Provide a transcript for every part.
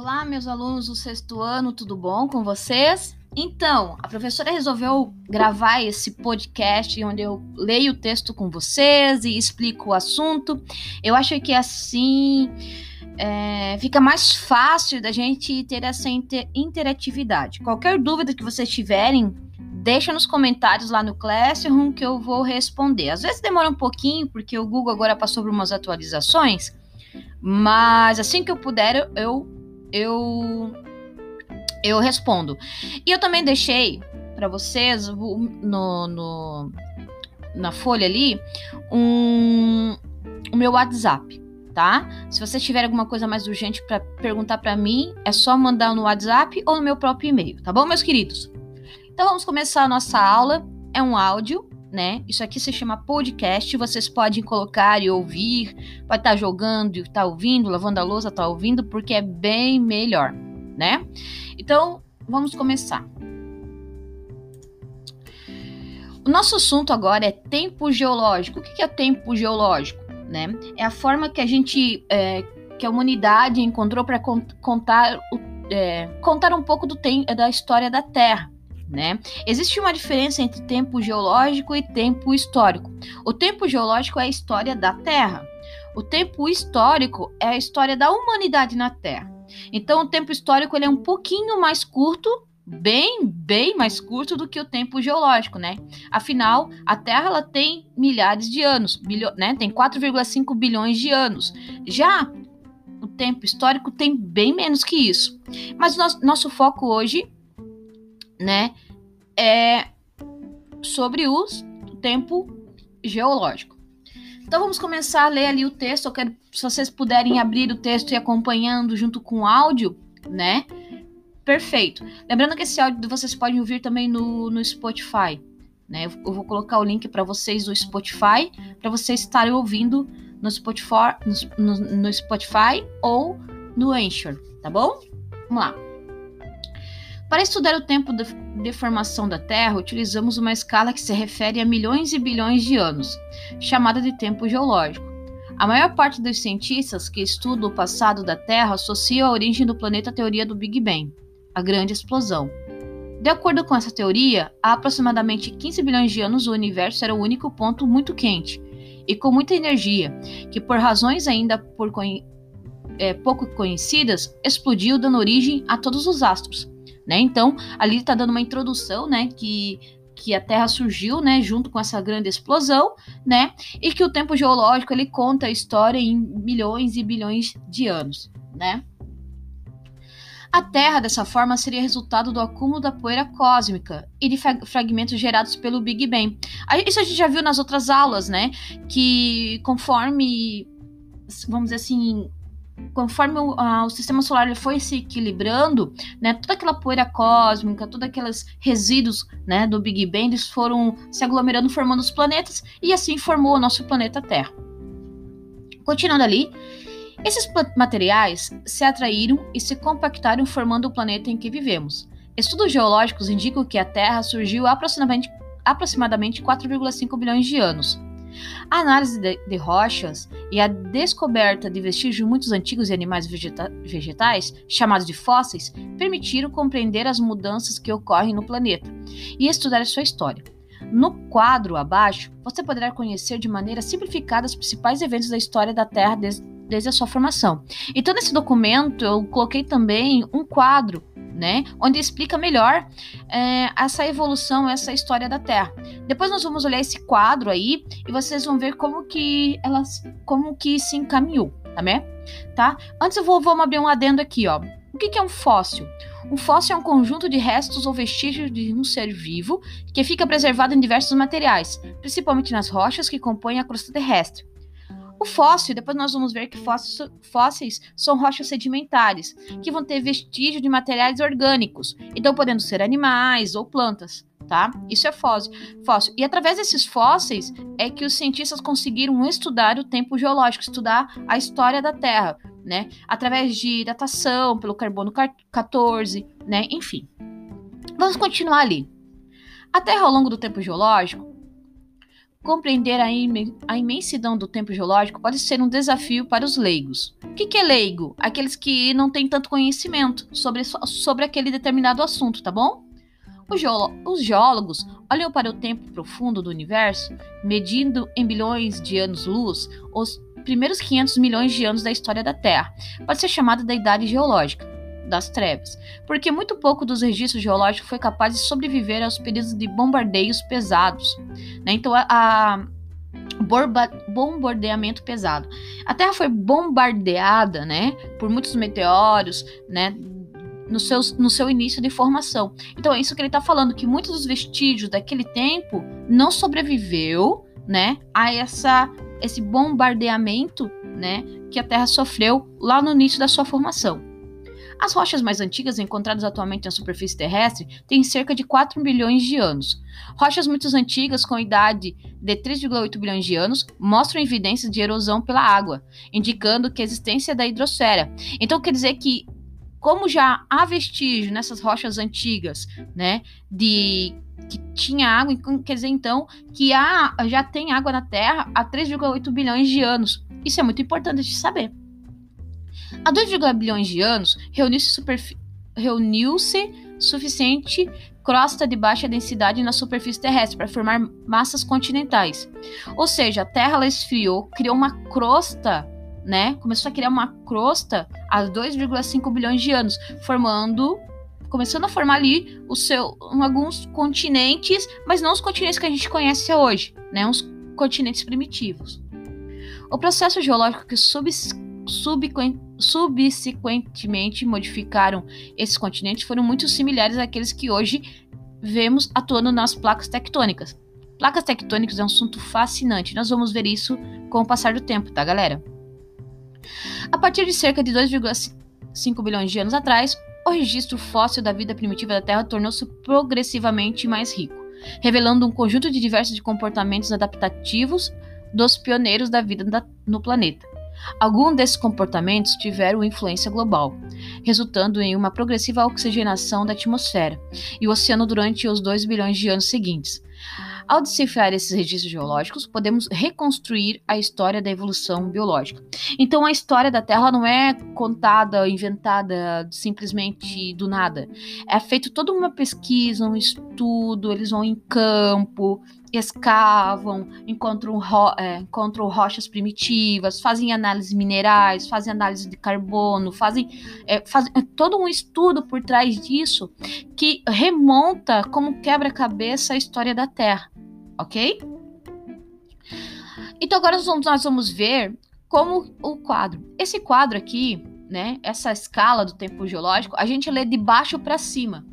Olá, meus alunos do sexto ano, tudo bom com vocês? Então, a professora resolveu gravar esse podcast onde eu leio o texto com vocês e explico o assunto. Eu acho que assim é, fica mais fácil da gente ter essa inter interatividade. Qualquer dúvida que vocês tiverem, deixa nos comentários lá no Classroom que eu vou responder. Às vezes demora um pouquinho, porque o Google agora passou por umas atualizações, mas assim que eu puder, eu eu eu respondo. E eu também deixei para vocês no, no, na folha ali um o meu WhatsApp, tá? Se vocês tiverem alguma coisa mais urgente para perguntar para mim, é só mandar no WhatsApp ou no meu próprio e-mail, tá bom, meus queridos? Então vamos começar a nossa aula. É um áudio, né? Isso aqui se chama podcast. Vocês podem colocar e ouvir, pode estar tá jogando e tá ouvindo, lavando a louça, tá ouvindo, porque é bem melhor, né? Então, vamos começar. O nosso assunto agora é tempo geológico. O que é tempo geológico? Né? É a forma que a gente, é, que a humanidade encontrou para contar, é, contar um pouco do tempo da história da Terra né? Existe uma diferença entre tempo geológico e tempo histórico. O tempo geológico é a história da Terra. O tempo histórico é a história da humanidade na Terra. Então, o tempo histórico ele é um pouquinho mais curto, bem, bem mais curto do que o tempo geológico, né? Afinal, a Terra ela tem milhares de anos, bilho, né? Tem 4,5 bilhões de anos. Já o tempo histórico tem bem menos que isso. Mas nosso, nosso foco hoje né, é sobre o tempo geológico. Então vamos começar a ler ali o texto. Eu quero, se vocês puderem abrir o texto e acompanhando junto com o áudio, né? Perfeito. Lembrando que esse áudio vocês podem ouvir também no, no Spotify, né? Eu vou colocar o link para vocês no Spotify, para vocês estarem ouvindo no Spotify, no, no, no Spotify ou no Anchor, tá bom? Vamos lá. Para estudar o tempo de formação da Terra, utilizamos uma escala que se refere a milhões e bilhões de anos, chamada de tempo geológico. A maior parte dos cientistas que estudam o passado da Terra associa a origem do planeta à teoria do Big Bang, a grande explosão. De acordo com essa teoria, há aproximadamente 15 bilhões de anos o universo era o único ponto muito quente e com muita energia, que por razões ainda por é, pouco conhecidas, explodiu dando origem a todos os astros né? Então, ali está dando uma introdução, né, que que a Terra surgiu, né, junto com essa grande explosão, né, e que o tempo geológico ele conta a história em milhões e bilhões de anos, né? A Terra, dessa forma, seria resultado do acúmulo da poeira cósmica e de fragmentos gerados pelo Big Bang. Isso a gente já viu nas outras aulas, né? Que conforme, vamos dizer assim, conforme o, a, o, sistema solar foi se equilibrando, né, toda aquela poeira cósmica, todos aqueles resíduos né, do Big Bang, eles foram se aglomerando, formando os planetas, e assim formou o nosso planeta Terra. Continuando ali, esses materiais se atraíram e se compactaram, formando o planeta em que vivemos. Estudos geológicos indicam que a Terra surgiu aproximadamente, aproximadamente 4,5 bilhões de anos. A análise de, de, rochas e a descoberta de vestígios de muitos antigos animais vegeta vegetais, chamados de fósseis, permitiram compreender as mudanças que ocorrem no planeta e estudar sua história. No quadro abaixo, você poderá conhecer de maneira simplificada os principais eventos da história da Terra desde, desde a sua formação. Então, nesse documento, eu coloquei também um quadro né? Onde explica melhor é, essa evolução, essa história da Terra. Depois nós vamos olhar esse quadro aí e vocês vão ver como que elas, como que se encaminhou, tá bem? Tá? Antes eu vou, vamos abrir um adendo aqui, ó. O que, que é um fóssil? Um fóssil é um conjunto de restos ou vestígios de um ser vivo que fica preservado em diversos materiais, principalmente nas rochas que compõem a crosta terrestre. O fóssil, depois nós vamos ver que fósseis, fósseis são rochas sedimentares, que vão ter vestígio de materiais orgânicos, então podendo ser animais ou plantas, tá? Isso é fóssil. fóssil. E através desses fósseis é que os cientistas conseguiram estudar o tempo geológico, estudar a história da Terra, né? Através de datação pelo carbono 14, né? Enfim. Vamos continuar ali. A Terra ao longo do tempo geológico compreender a, im a, imensidão do tempo geológico pode ser um desafio para os leigos. O que, que é leigo? Aqueles que não têm tanto conhecimento sobre, sobre aquele determinado assunto, tá bom? Os, os geólogos olham para o tempo profundo do universo, medindo em bilhões de anos-luz os primeiros 500 milhões de anos da história da Terra. Pode ser chamada da Idade Geológica das trevas, porque muito pouco dos registros geológicos foi capaz de sobreviver aos períodos de bombardeios pesados. Né? Então, a, a bombardeamento pesado. A Terra foi bombardeada, né, por muitos meteoros, né, no seu, no seu início de formação. Então é isso que ele está falando, que muitos dos vestígios daquele tempo não sobreviveu, né, a essa esse bombardeamento, né, que a Terra sofreu lá no início da sua formação. As rochas mais antigas encontradas atualmente na superfície terrestre têm cerca de 4 bilhões de anos. Rochas muito antigas, com idade de 3,8 bilhões de anos, mostram evidências de erosão pela água, indicando que a existência da hidrosfera. Então quer dizer que como já há vestígio nessas rochas antigas, né, de que tinha água, então, quer dizer então que há, já tem água na Terra há 3,8 bilhões de anos. Isso é muito importante de saber. Há 2,1 bilhões de anos, reuniu-se reuniu suficiente crosta de baixa densidade na superfície terrestre para formar massas continentais. Ou seja, a Terra esfriou, criou uma crosta, né? Começou a criar uma crosta há 2,5 bilhões de anos, formando começando a formar ali o seu, alguns continentes, mas não os continentes que a gente conhece hoje, né? Uns continentes primitivos. O processo geológico que subs subsequentemente modificaram esses continentes foram muito similares àqueles que hoje vemos atuando nas placas tectônicas. Placas tectônicas é um assunto fascinante, nós vamos ver isso com o passar do tempo, tá, galera? A partir de cerca de 2,5 bilhões de anos atrás, o registro fóssil da vida primitiva da Terra tornou-se progressivamente mais rico, revelando um conjunto de diversos comportamentos adaptativos dos pioneiros da vida no planeta. Alguns desses comportamentos tiveram influência global, resultando em uma progressiva oxigenação da atmosfera e o oceano durante os 2 bilhões de anos seguintes. Ao decifrar esses registros geológicos, podemos reconstruir a história da evolução biológica. Então, a história da Terra não é contada, inventada simplesmente do nada. É feito toda uma pesquisa, um estudo, eles vão em campo, escavam, encontram, ro é, encontram rochas primitivas, fazem análise minerais, fazem análise de carbono, fazem, é, fazem é, todo um estudo por trás disso que remonta como quebra-cabeça a história da Terra, ok? Então agora nós vamos, nós vamos ver como o quadro. Esse quadro aqui, né, essa escala do tempo geológico, a gente lê de baixo para cima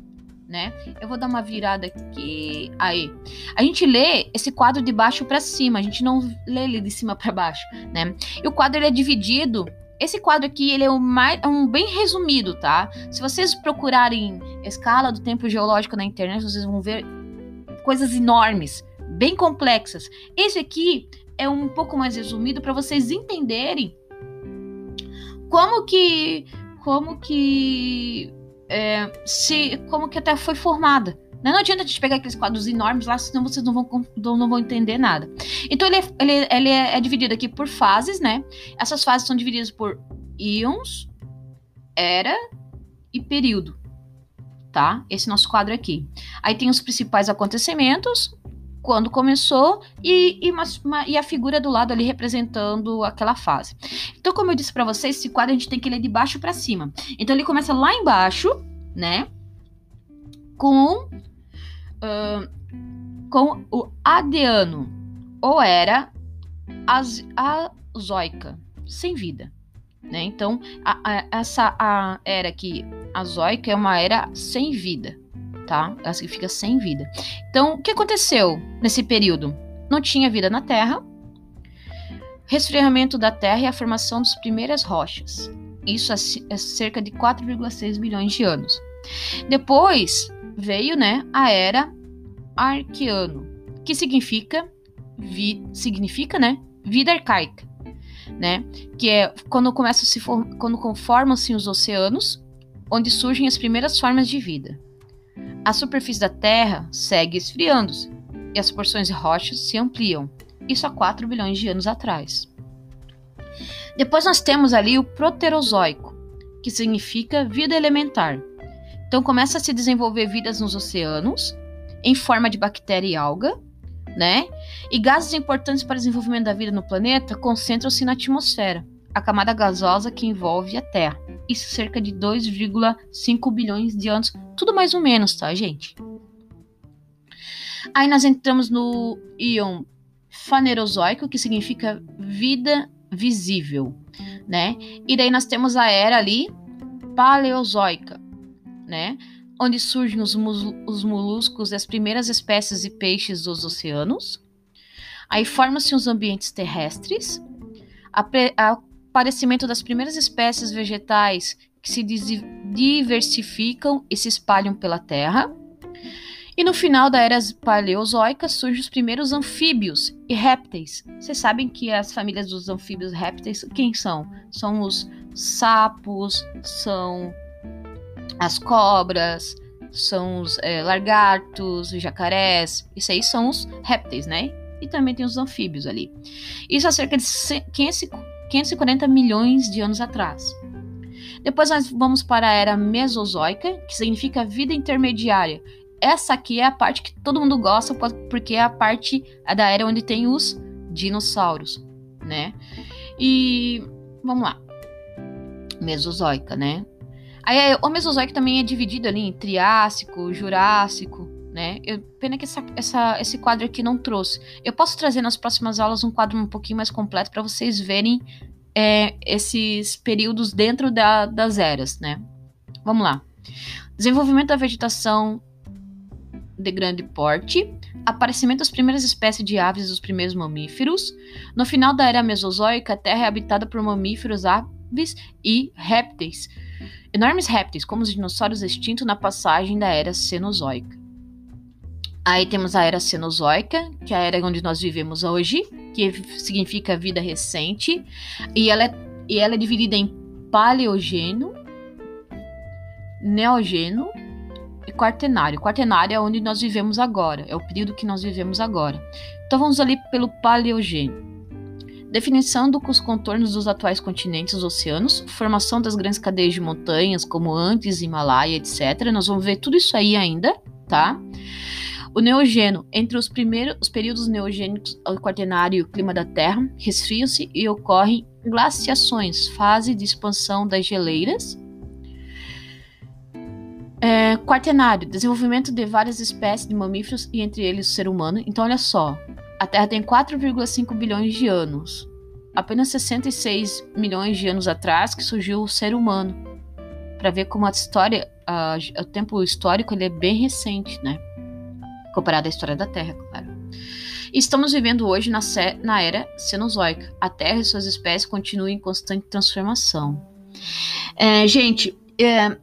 né? Eu vou dar uma virada aqui. Aí. A gente lê esse quadro de baixo para cima, a gente não lê ele de cima para baixo, né? E o quadro ele é dividido. Esse quadro aqui ele é mais, é um bem resumido, tá? Se vocês procurarem escala do tempo geológico na internet, vocês vão ver coisas enormes, bem complexas. Esse aqui é um pouco mais resumido para vocês entenderem como que como que é, se como que até foi formada. Né? Não adianta a gente pegar aqueles quadros enormes lá, senão vocês não vão, não vão entender nada. Então ele, é, ele, ele é, é dividido aqui por fases, né? Essas fases são divididas por íons, era e período, tá? Esse nosso quadro aqui. Aí tem os principais acontecimentos, quando começou e, e, uma, uma, e, a figura do lado ali representando aquela fase. Então, como eu disse para vocês, esse quadro a gente tem que ler de baixo para cima. Então, ele começa lá embaixo, né? Com, uh, com o adeano, ou era az, azoica, sem vida. Né? Então, a, a, essa a era aqui, azoica, é uma era sem vida tá? Ela fica sem vida. Então, o que aconteceu nesse período? Não tinha vida na Terra, resfriamento da Terra e a formação das primeiras rochas. Isso é cerca de 4,6 bilhões de anos. Depois veio, né, a era Arqueano, que significa vi, significa, né, vida arcaica, né, que é quando começa a se quando conformam-se os oceanos, onde surgem as primeiras formas de vida. A superfície da Terra segue esfriando-se e as porções de rochas se ampliam. Isso há 4 bilhões de anos atrás. Depois nós temos ali o Proterozoico, que significa vida elementar. Então começa a se desenvolver vidas nos oceanos, em forma de bactéria e alga, né? E gases importantes para o desenvolvimento da vida no planeta concentram-se na atmosfera, a camada gasosa que envolve a Terra. Isso cerca de 2,5 bilhões de anos, tudo mais ou menos, tá, gente? Aí nós entramos no íon fanerozoico, que significa vida visível, né? E daí nós temos a era ali paleozoica, né? Onde surgem os, os moluscos e as primeiras espécies de peixes dos oceanos. Aí formam-se os ambientes terrestres, aparecimento das primeiras espécies vegetais que se diversificam e se espalham pela Terra. E no final da era paleozoica surgem os primeiros anfíbios e répteis. Vocês sabem que as famílias dos anfíbios e répteis, quem são? São os sapos, são as cobras, são os é, lagartos, os jacarés. Isso aí são os répteis, né? E também tem os anfíbios ali. Isso há cerca de 540 milhões de anos atrás. Depois nós vamos para a era Mesozoica, que significa vida intermediária. Essa aqui é a parte que todo mundo gosta, porque é a parte da era onde tem os dinossauros, né? E vamos lá. Mesozoica, né? Aí o Mesozoico também é dividido ali em Triássico, Jurássico, né? Eu, pena que essa, essa, esse quadro aqui não trouxe. Eu posso trazer nas próximas aulas um quadro um pouquinho mais completo para vocês verem é, esses períodos dentro da, das eras, né? Vamos lá. Desenvolvimento da vegetação de grande porte, aparecimento das primeiras espécies de aves e dos primeiros mamíferos. No final da era Mesozoica, a Terra é habitada por mamíferos, aves e répteis. Enormes répteis, como os dinossauros extintos na passagem da era Cenozoica. Aí temos a era Cenozoica, que é a era onde nós vivemos hoje, que significa vida recente, e ela é, e ela é dividida em Paleogênio, Neogênio e Quaternário. Quaternário é onde nós vivemos agora, é o período que nós vivemos agora. Então vamos ali pelo Paleogênio. Definição dos contornos dos atuais continentes e oceanos, formação das grandes cadeias de montanhas, como Andes, Himalaia, etc. Nós vamos ver tudo isso aí ainda, tá? O neogênio. Entre os primeiros os períodos neogênicos, o quaternário e o clima da Terra resfriam-se e ocorrem glaciações, fase de expansão das geleiras. É, quaternário, desenvolvimento de várias espécies de mamíferos e entre eles o ser humano. Então, olha só, a Terra tem 4,5 bilhões de anos. Apenas 66 milhões de anos atrás que surgiu o ser humano. Para ver como a história, a, o tempo histórico ele é bem recente, né? Comparado à história da Terra, claro. Estamos vivendo hoje na, na era Cenozoica. A Terra e suas espécies continuam em constante transformação. É, gente, é,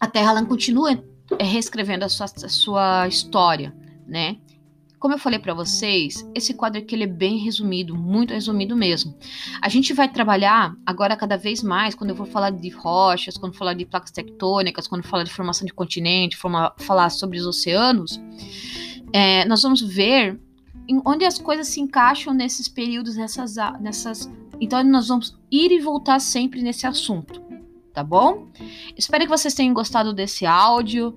a Terra ela continua é, reescrevendo a sua, a sua história, né? Como eu falei para vocês, esse quadro aqui ele é bem resumido, muito resumido mesmo. A gente vai trabalhar agora cada vez mais, quando eu vou falar de rochas, quando falar de placas tectônicas, quando falar de formação de continente, forma, falar sobre os oceanos, é, nós vamos ver onde as coisas se encaixam nesses períodos, nessas, nessas. Então nós vamos ir e voltar sempre nesse assunto, tá bom? Espero que vocês tenham gostado desse áudio,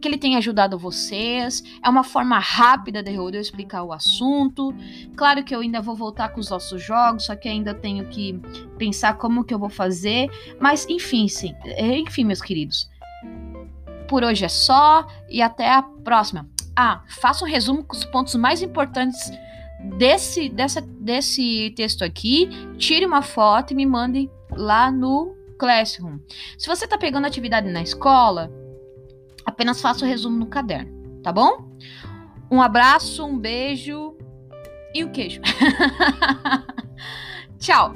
que ele tenha ajudado vocês. É uma forma rápida de eu explicar o assunto. Claro que eu ainda vou voltar com os nossos jogos, só que ainda tenho que pensar como que eu vou fazer. Mas enfim, sim. Enfim, meus queridos. Por hoje é só e até a próxima. Ah, faça um resumo com os pontos mais importantes desse, dessa, desse texto aqui. Tire uma foto e me mande lá no Classroom. Se você está pegando atividade na escola, Apenas faça o resumo no caderno, tá bom? Um abraço, um beijo e um queijo. Tchau!